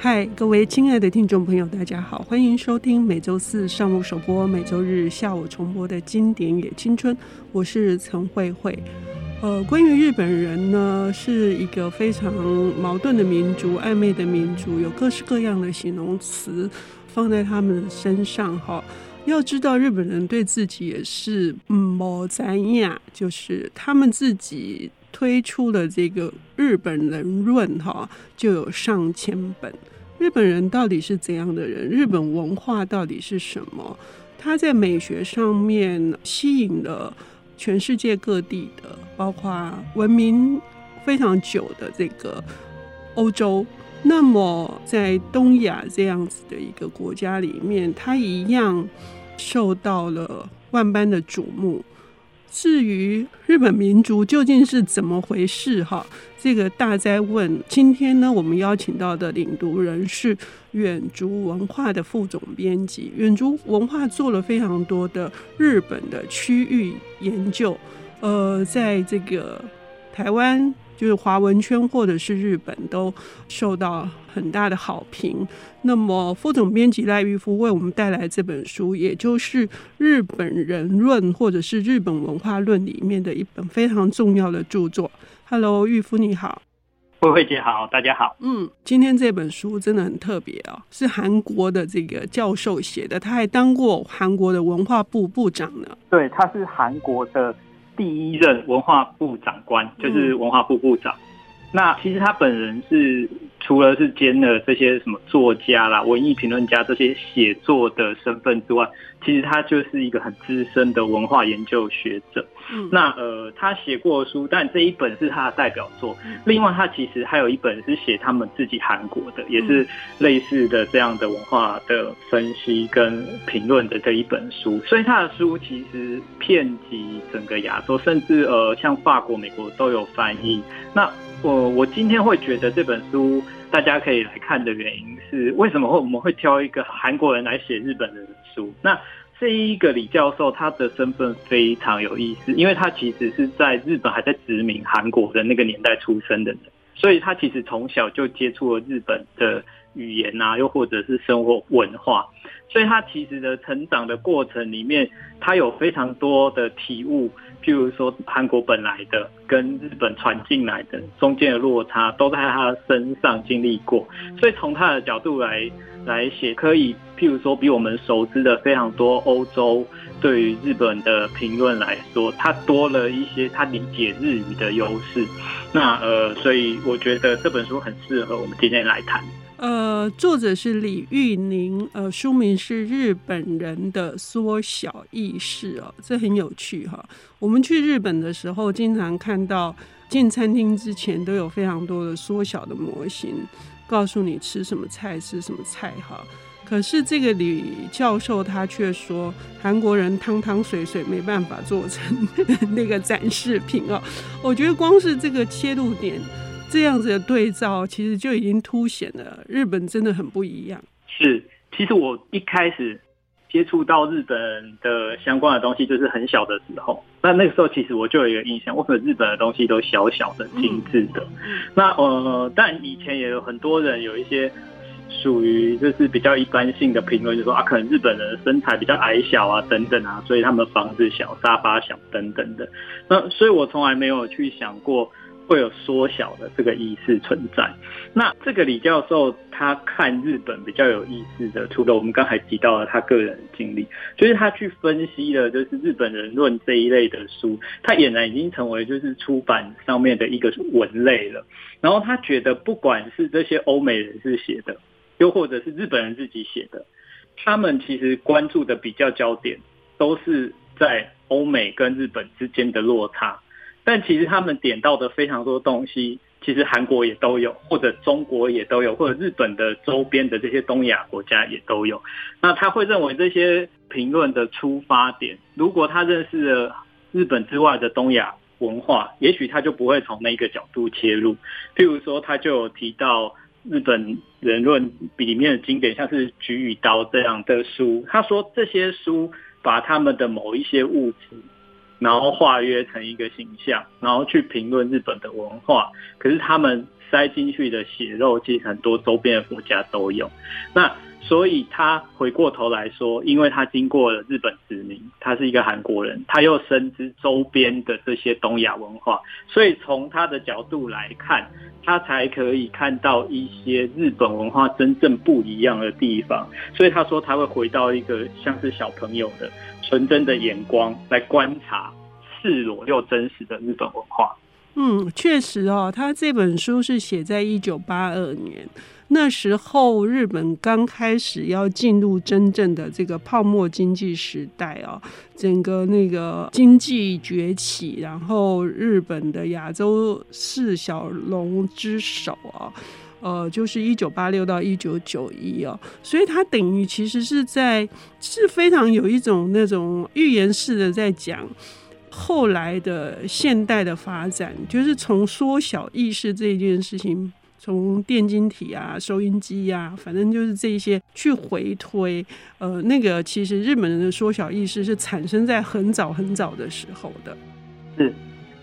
嗨，各位亲爱的听众朋友，大家好，欢迎收听每周四上午首播、每周日下午重播的经典也青春，我是陈慧慧。呃，关于日本人呢，是一个非常矛盾的民族，暧昧的民族，有各式各样的形容词放在他们身上。哈，要知道日本人对自己也是嗯，某怎样，就是他们自己。推出的这个日本人论哈，就有上千本。日本人到底是怎样的人？日本文化到底是什么？他在美学上面吸引了全世界各地的，包括文明非常久的这个欧洲。那么在东亚这样子的一个国家里面，他一样受到了万般的瞩目。至于日本民族究竟是怎么回事？哈，这个大灾问。今天呢，我们邀请到的领读人是远足文化的副总编辑。远足文化做了非常多的日本的区域研究，呃，在这个台湾。就是华文圈或者是日本都受到很大的好评。那么副总编辑赖玉夫为我们带来这本书，也就是《日本人论》或者是《日本文化论》里面的一本非常重要的著作。Hello，玉夫你好，慧慧姐好，大家好。嗯，今天这本书真的很特别哦，是韩国的这个教授写的，他还当过韩国的文化部部长呢。对，他是韩国的。第一任文化部长官就是文化部部长。嗯、那其实他本人是除了是兼了这些什么作家啦、文艺评论家这些写作的身份之外，其实他就是一个很资深的文化研究学者。嗯、那呃，他写过书，但这一本是他的代表作。另外，他其实还有一本是写他们自己韩国的，也是类似的这样的文化的分析跟评论的这一本书。所以他的书其实遍及整个亚洲，甚至呃，像法国、美国都有翻译。那我我今天会觉得这本书大家可以来看的原因是，为什么会我们会挑一个韩国人来写日本人的书？那这一个李教授，他的身份非常有意思，因为他其实是在日本还在殖民韩国的那个年代出生的人，所以他其实从小就接触了日本的语言啊，又或者是生活文化，所以他其实的成长的过程里面，他有非常多的体悟，譬如说韩国本来的跟日本传进来的中间的落差，都在他身上经历过，所以从他的角度来。来写可以，譬如说比我们熟知的非常多欧洲对于日本的评论来说，他多了一些他理解日语的优势。那呃，所以我觉得这本书很适合我们今天来谈。呃，作者是李玉宁，呃，书名是《日本人的缩小意识》哦，这很有趣哈。我们去日本的时候，经常看到进餐厅之前都有非常多的缩小的模型。告诉你吃什么菜，吃什么菜哈，可是这个李教授他却说韩国人汤汤水水没办法做成 那个展示品哦。我觉得光是这个切入点这样子的对照，其实就已经凸显了日本真的很不一样。是，其实我一开始。接触到日本的相关的东西，就是很小的时候。那那个时候，其实我就有一个印象，为什么日本的东西都小小的、精致的？那呃，但以前也有很多人有一些属于就是比较一般性的评论，就说啊，可能日本人的身材比较矮小啊，等等啊，所以他们房子小、沙发小等等的。那所以我从来没有去想过。会有缩小的这个意识存在。那这个李教授他看日本比较有意思的，除了我们刚才提到的他个人的经历，就是他去分析了，就是《日本人论》这一类的书，他俨然已经成为就是出版上面的一个文类了。然后他觉得，不管是这些欧美人士写的，又或者是日本人自己写的，他们其实关注的比较焦点都是在欧美跟日本之间的落差。但其实他们点到的非常多东西，其实韩国也都有，或者中国也都有，或者日本的周边的这些东亚国家也都有。那他会认为这些评论的出发点，如果他认识了日本之外的东亚文化，也许他就不会从那个角度切入。譬如说，他就有提到日本人论里面的经典，像是《菊与刀》这样的书，他说这些书把他们的某一些物质。然后化约成一个形象，然后去评论日本的文化。可是他们塞进去的血肉，其实很多周边的国家都有。那所以他回过头来说，因为他经过了日本殖民，他是一个韩国人，他又深知周边的这些东亚文化，所以从他的角度来看，他才可以看到一些日本文化真正不一样的地方。所以他说他会回到一个像是小朋友的纯真的眼光来观察赤裸又真实的日本文化。嗯，确实哦，他这本书是写在一九八二年。那时候，日本刚开始要进入真正的这个泡沫经济时代啊，整个那个经济崛起，然后日本的亚洲四小龙之首啊，呃，就是一九八六到一九九一哦，所以它等于其实是在是非常有一种那种预言式的在讲后来的现代的发展，就是从缩小意识这件事情。从电晶体啊、收音机、啊，反正就是这些去回推，呃，那个其实日本人的缩小意识是产生在很早很早的时候的。是，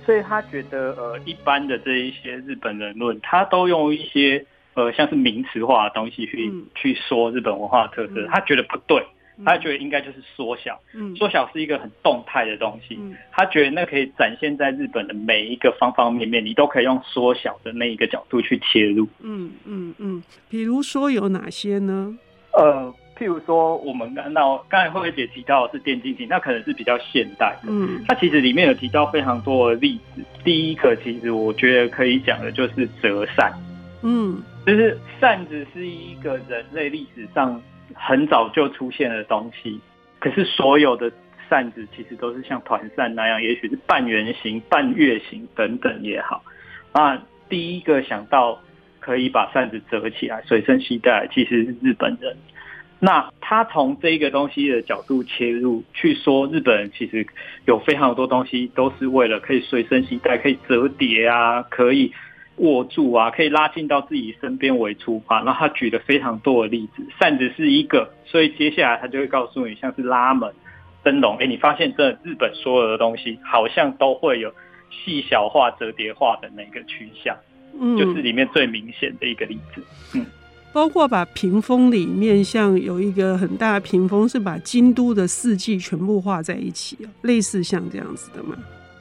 所以他觉得呃，一般的这一些日本人论，他都用一些呃像是名词化的东西去、嗯、去说日本文化的特色，他觉得不对。他觉得应该就是缩小，缩小是一个很动态的东西。他觉得那可以展现在日本的每一个方方面面，你都可以用缩小的那一个角度去切入。嗯嗯嗯，比如说有哪些呢？呃，譬如说我们看到刚才慧慧姐提到的是电竞体，那可能是比较现代的。嗯，它其实里面有提到非常多的例子。第一个，其实我觉得可以讲的就是折扇。嗯，就是扇子是一个人类历史上。很早就出现的东西，可是所有的扇子其实都是像团扇那样，也许是半圆形、半月形等等也好。那第一个想到可以把扇子折起来随身携带，其实是日本人。那他从这个东西的角度切入去说，日本人其实有非常多东西都是为了可以随身携带、可以折叠啊，可以。握住啊，可以拉近到自己身边为出发。然后他举了非常多的例子，扇子是一个，所以接下来他就会告诉你，像是拉门、灯笼。哎，你发现这日本所有的东西好像都会有细小化、折叠化的那个趋向，嗯，就是里面最明显的一个例子。嗯，包括把屏风里面，像有一个很大的屏风，是把京都的四季全部画在一起，类似像这样子的嘛？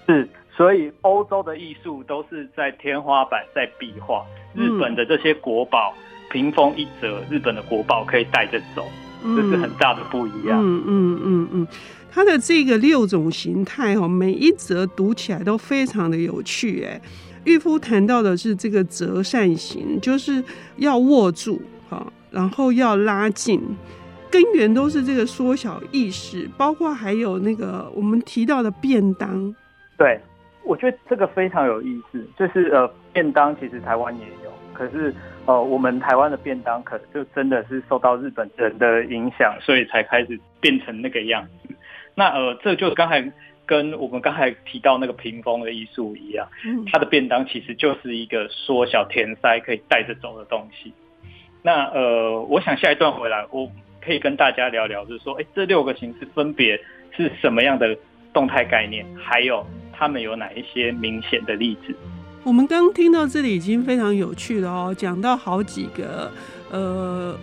是。所以欧洲的艺术都是在天花板在壁画，日本的这些国宝屏风一折，日本的国宝可以带着走，这是很大的不一样。嗯嗯嗯嗯，它的这个六种形态哦，每一则读起来都非常的有趣。哎，玉夫谈到的是这个折扇形，就是要握住哈，然后要拉近，根源都是这个缩小意识，包括还有那个我们提到的便当，对。我觉得这个非常有意思，就是呃，便当其实台湾也有，可是呃，我们台湾的便当可能就真的是受到日本人的影响，所以才开始变成那个样子。那呃，这就刚才跟我们刚才提到那个屏风的艺术一样，它的便当其实就是一个缩小填塞可以带着走的东西。那呃，我想下一段回来，我可以跟大家聊聊，就是说，哎，这六个形式分别是什么样的动态概念，还有。他们有哪一些明显的例子？我们刚听到这里已经非常有趣了哦，讲到好几个，呃，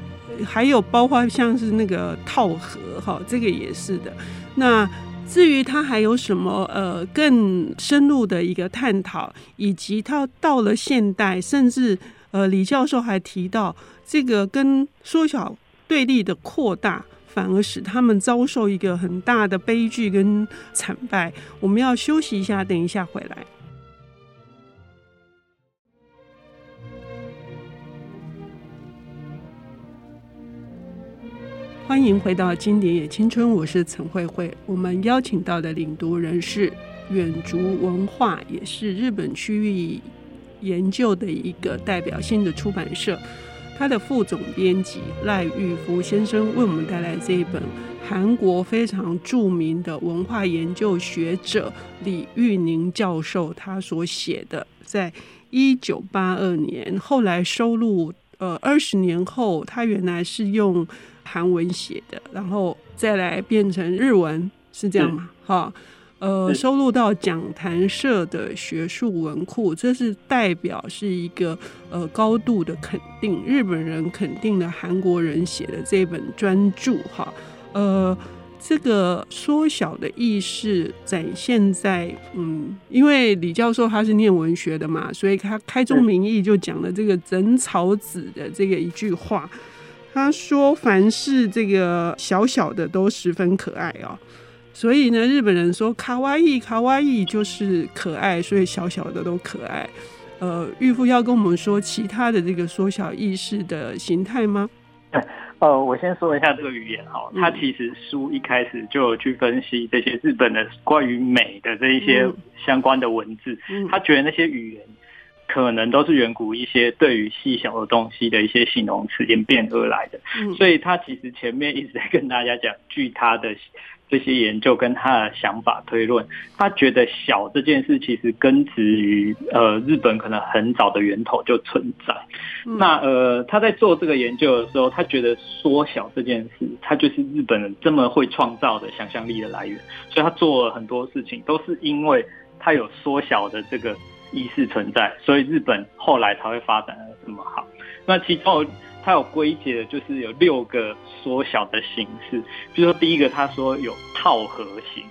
还有包括像是那个套盒哈，这个也是的。那至于他还有什么呃更深入的一个探讨，以及他到了现代，甚至呃李教授还提到这个跟缩小对立的扩大。反而使他们遭受一个很大的悲剧跟惨败。我们要休息一下，等一下回来。欢迎回到《经典也青春》，我是陈慧慧。我们邀请到的领读人是远足文化，也是日本区域研究的一个代表性的出版社。他的副总编辑赖玉夫先生为我们带来这一本韩国非常著名的文化研究学者李玉宁教授他所写的，在一九八二年后来收录，呃，二十年后他原来是用韩文写的，然后再来变成日文，是这样吗？哈、嗯。呃，收录到讲坛社的学术文库，这是代表是一个呃高度的肯定，日本人肯定了韩国人写的这本专著哈，呃，这个缩小的意识展现在嗯，因为李教授他是念文学的嘛，所以他开宗明义就讲了这个枕草子的这个一句话，他说凡是这个小小的都十分可爱哦。所以呢，日本人说卡哇伊，卡哇伊就是可爱，所以小小的都可爱。呃，玉富要跟我们说其他的这个缩小意识的形态吗？呃，我先说一下这个语言哈，他其实书一开始就有去分析这些日本的关于美的这一些相关的文字，他觉得那些语言可能都是远古一些对于细小的东西的一些形容词演变而来的，所以他其实前面一直在跟大家讲，据他的。这些研究跟他的想法推论，他觉得小这件事其实根植于呃日本可能很早的源头就存在。嗯、那呃他在做这个研究的时候，他觉得缩小这件事，他就是日本人这么会创造的想象力的来源。所以他做了很多事情，都是因为他有缩小的这个意识存在，所以日本后来才会发展得这么好。那其中。它有归结的，就是有六个缩小的形式。比如说，第一个，他说有套盒型。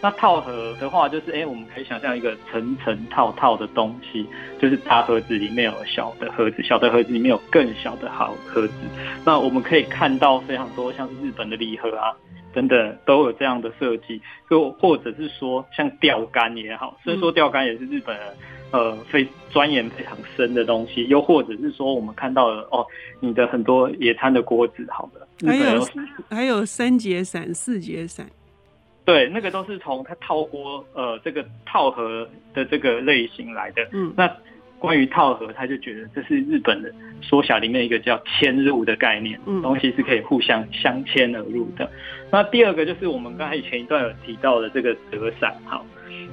那套盒的话，就是哎、我们可以想象一个层层套套的东西，就是大盒子里面有小的盒子，小的盒子里面有更小的好盒子。那我们可以看到非常多，像是日本的礼盒啊等等，都有这样的设计。就或者是说，像钓竿也好，虽然说钓竿也是日本人。呃，非钻研非常深的东西，又或者是说，我们看到了哦，你的很多野餐的锅子，好的，还有还有三节伞、四节伞，对，那个都是从它套锅呃这个套盒的这个类型来的。嗯，那关于套盒，他就觉得这是日本的缩小里面一个叫嵌入的概念，嗯，东西是可以互相相嵌而入的。那第二个就是我们刚才前一段有提到的这个折伞，好，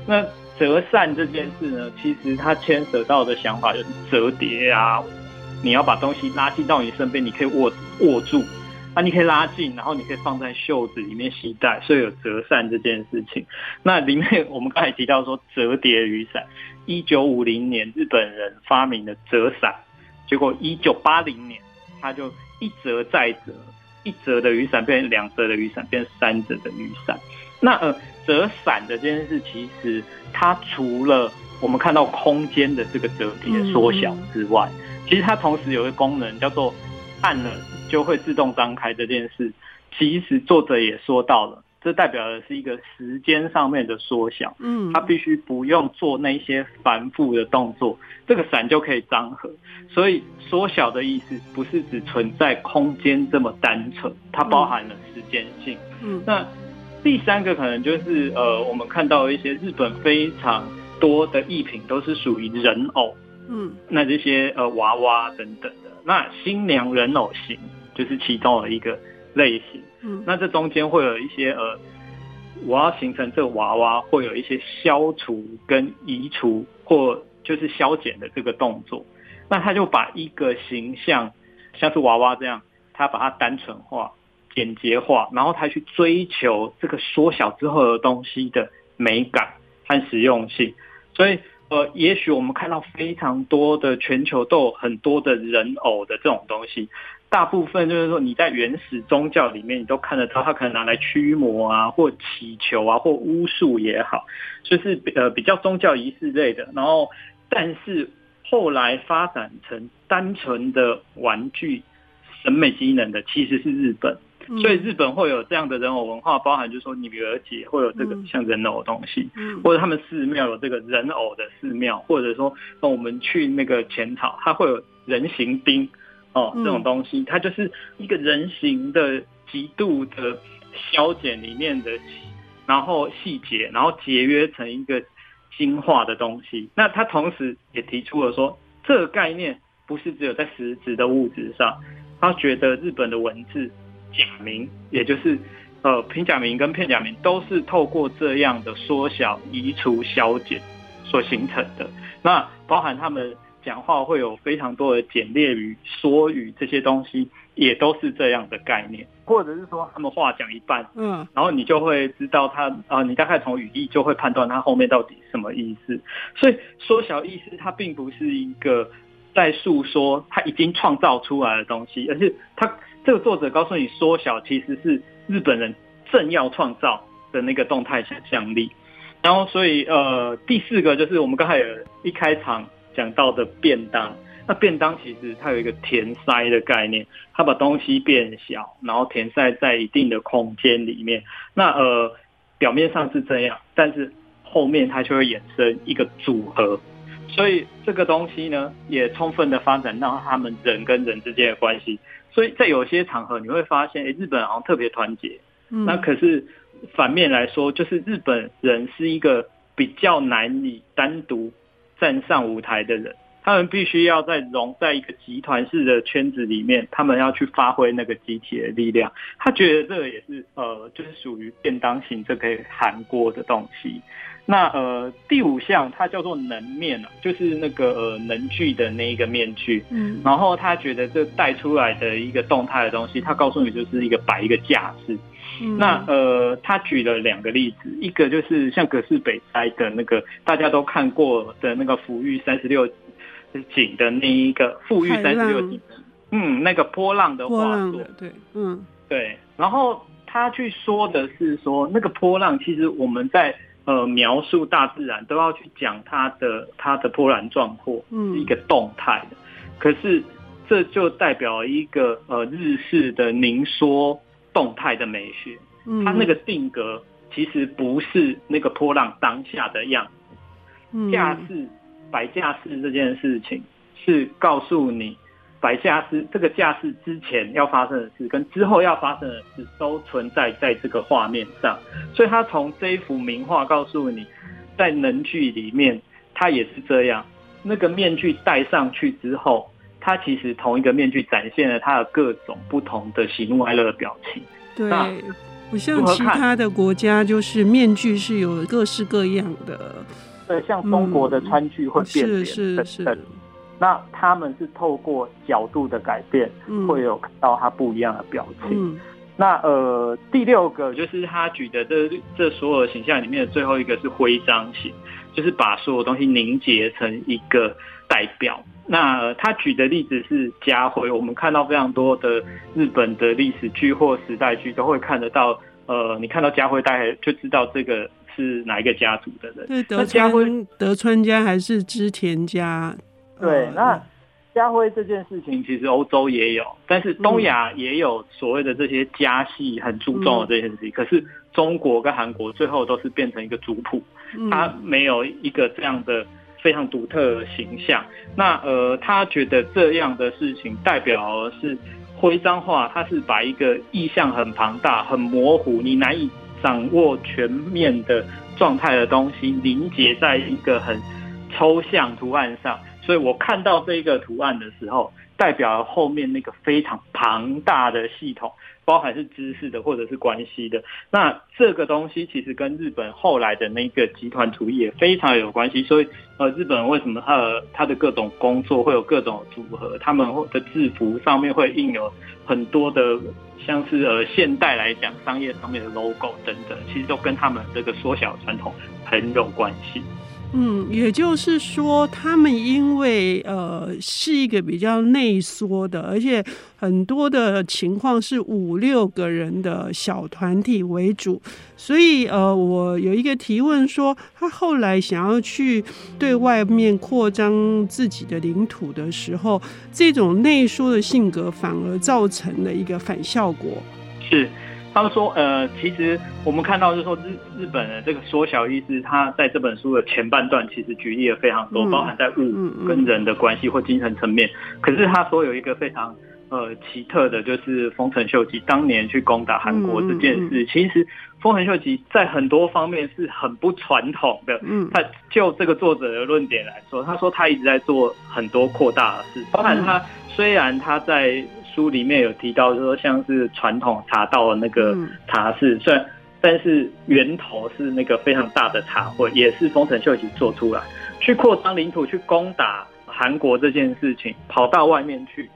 那。折扇这件事呢，其实它牵扯到的想法就是折叠啊，你要把东西拉近到你身边，你可以握握住，那，你可以拉近，然后你可以放在袖子里面携带，所以有折扇这件事情。那里面我们刚才提到说折叠雨伞，一九五零年日本人发明了折伞，结果一九八零年他就一折再折，一折的雨伞变成两折的雨伞，变三折的雨伞。那呃。折伞的这件事，其实它除了我们看到空间的这个折叠缩小之外，其实它同时有一个功能叫做按了就会自动张开这件事。其实作者也说到了，这代表的是一个时间上面的缩小。嗯，它必须不用做那些繁复的动作，这个伞就可以张合。所以缩小的意思不是只存在空间这么单纯，它包含了时间性。嗯，那。第三个可能就是呃，我们看到一些日本非常多的艺品都是属于人偶，嗯，那这些呃娃娃等等的，那新娘人偶型就是其中的一个类型，嗯，那这中间会有一些呃，我要形成这个娃娃会有一些消除跟移除或就是消减的这个动作，那他就把一个形象像是娃娃这样，他把它单纯化。简洁化，然后他去追求这个缩小之后的东西的美感和实用性。所以，呃，也许我们看到非常多的全球都有很多的人偶的这种东西，大部分就是说你在原始宗教里面你都看得到，它可能拿来驱魔啊，或祈求啊，或巫术也好，就是呃比较宗教仪式类的。然后，但是后来发展成单纯的玩具审美机能的，其实是日本。所以日本会有这样的人偶文化，包含就是说女儿节会有这个像人偶的东西，或者他们寺庙有这个人偶的寺庙，或者说那我们去那个浅草，它会有人形钉哦这种东西，它就是一个人形的极度的消减里面的，然后细节，然后节约成一个精化的东西。那他同时也提出了说，这个概念不是只有在实质的物质上，他觉得日本的文字。假名，也就是呃平假名跟片假名，都是透过这样的缩小、移除、消减所形成的。那包含他们讲话会有非常多的简略语、缩语这些东西，也都是这样的概念。或者是说他们话讲一半，嗯，然后你就会知道他啊、呃，你大概从语义就会判断他后面到底什么意思。所以缩小意思它并不是一个在诉说他已经创造出来的东西，而是他这个作者告诉你缩小其实是日本人正要创造的那个动态想象力。然后所以呃，第四个就是我们刚才有一开场讲到的便当。那便当其实它有一个填塞的概念，它把东西变小，然后填塞在一定的空间里面。那呃，表面上是这样，但是后面它就会衍生一个组合。所以这个东西呢，也充分的发展到他们人跟人之间的关系。所以在有些场合，你会发现，诶，日本好像特别团结。嗯。那可是反面来说，就是日本人是一个比较难以单独站上舞台的人。他们必须要在融在一个集团式的圈子里面，他们要去发挥那个集体的力量。他觉得这个也是呃，就是属于便当型这可以韩国的东西。那呃，第五项它叫做能面啊，就是那个呃能具的那一个面具。嗯，然后他觉得这带出来的一个动态的东西，他告诉你就是一个摆一个架势。嗯、那呃，他举了两个例子，一个就是像葛饰北斋的那个大家都看过的那个抚育三十六。景的那一个富裕三十六景，嗯，那个波浪的画作，对，嗯，对。然后他去说的是说，那个波浪其实我们在呃描述大自然都要去讲它的它的波澜壮阔，嗯，是一个动态的。可是这就代表一个呃日式的凝缩动态的美学，嗯，它那个定格其实不是那个波浪当下的样子，嗯，架势。摆架势这件事情是告诉你，摆架势这个架势之前要发生的事跟之后要发生的事都存在在这个画面上，所以他从这一幅名画告诉你，在能剧里面，他也是这样。那个面具戴上去之后，它其实同一个面具展现了他的各种不同的喜怒哀乐的表情。对，不像其他的国家，就是面具是有各式各样的。对，像中国的川剧会变脸等等，那他们是透过角度的改变，嗯、会有看到他不一样的表情。嗯、那呃，第六个就是他举的这这所有形象里面的最后一个是徽章型，就是把所有东西凝结成一个代表。那、呃、他举的例子是家徽，我们看到非常多的日本的历史剧或时代剧都会看得到。呃，你看到家徽，大概就知道这个。是哪一个家族的人？对，德川家德川家还是织田家？对，呃、那家徽这件事情其实欧洲也有，但是东亚也有所谓的这些家系很注重的这件事情。嗯、可是中国跟韩国最后都是变成一个族谱，嗯、他没有一个这样的非常独特的形象。那呃，他觉得这样的事情代表的是徽章化，他是把一个意象很庞大、很模糊，你难以。掌握全面的状态的东西凝结在一个很抽象图案上，所以我看到这一个图案的时候，代表后面那个非常庞大的系统，包含是知识的或者是关系的。那这个东西其实跟日本后来的那个集团主义也非常有关系。所以呃，日本为什么他他的各种工作会有各种组合，他们的制服上面会印有很多的。像是呃，现代来讲，商业上面的 logo 等等，其实都跟他们这个缩小传统很有关系。嗯，也就是说，他们因为呃是一个比较内缩的，而且很多的情况是五六个人的小团体为主，所以呃，我有一个提问说，他后来想要去对外面扩张自己的领土的时候，这种内缩的性格反而造成了一个反效果。是。他们说，呃，其实我们看到就是说日日本的这个缩小意思，他在这本书的前半段其实举例了非常多，包含在物跟人的关系或精神层面。可是他说有一个非常呃奇特的，就是丰臣秀吉当年去攻打韩国这件事，其实丰臣秀吉在很多方面是很不传统的。嗯，他就这个作者的论点来说，他说他一直在做很多扩大的事，包含他虽然他在。书里面有提到，说像是传统茶道的那个茶室，虽然但是源头是那个非常大的茶会，也是丰臣秀吉做出来，去扩张领土，去攻打韩国这件事情，跑到外面去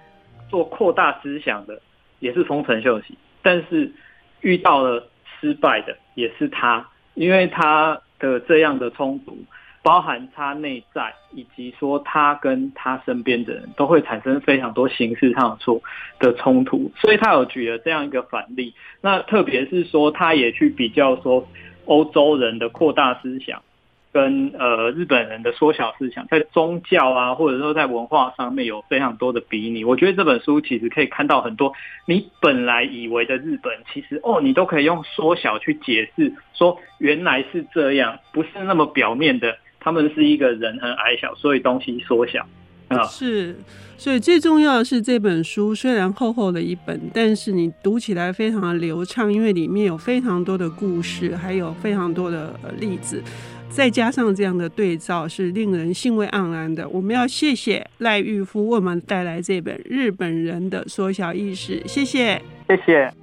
做扩大思想的，也是丰臣秀吉。但是遇到了失败的也是他，因为他的这样的冲突。包含他内在，以及说他跟他身边的人都会产生非常多形式上的的冲突，所以他有举了这样一个反例。那特别是说，他也去比较说欧洲人的扩大思想，跟呃日本人的缩小思想，在宗教啊，或者说在文化上面有非常多的比拟。我觉得这本书其实可以看到很多你本来以为的日本，其实哦，你都可以用缩小去解释，说原来是这样，不是那么表面的。他们是一个人很矮小，所以东西缩小啊。是，所以最重要的是这本书虽然厚厚的一本，但是你读起来非常的流畅，因为里面有非常多的故事，还有非常多的例子，再加上这样的对照，是令人兴味盎然的。我们要谢谢赖玉夫为我们带来这本《日本人的缩小意识》，谢谢，谢谢。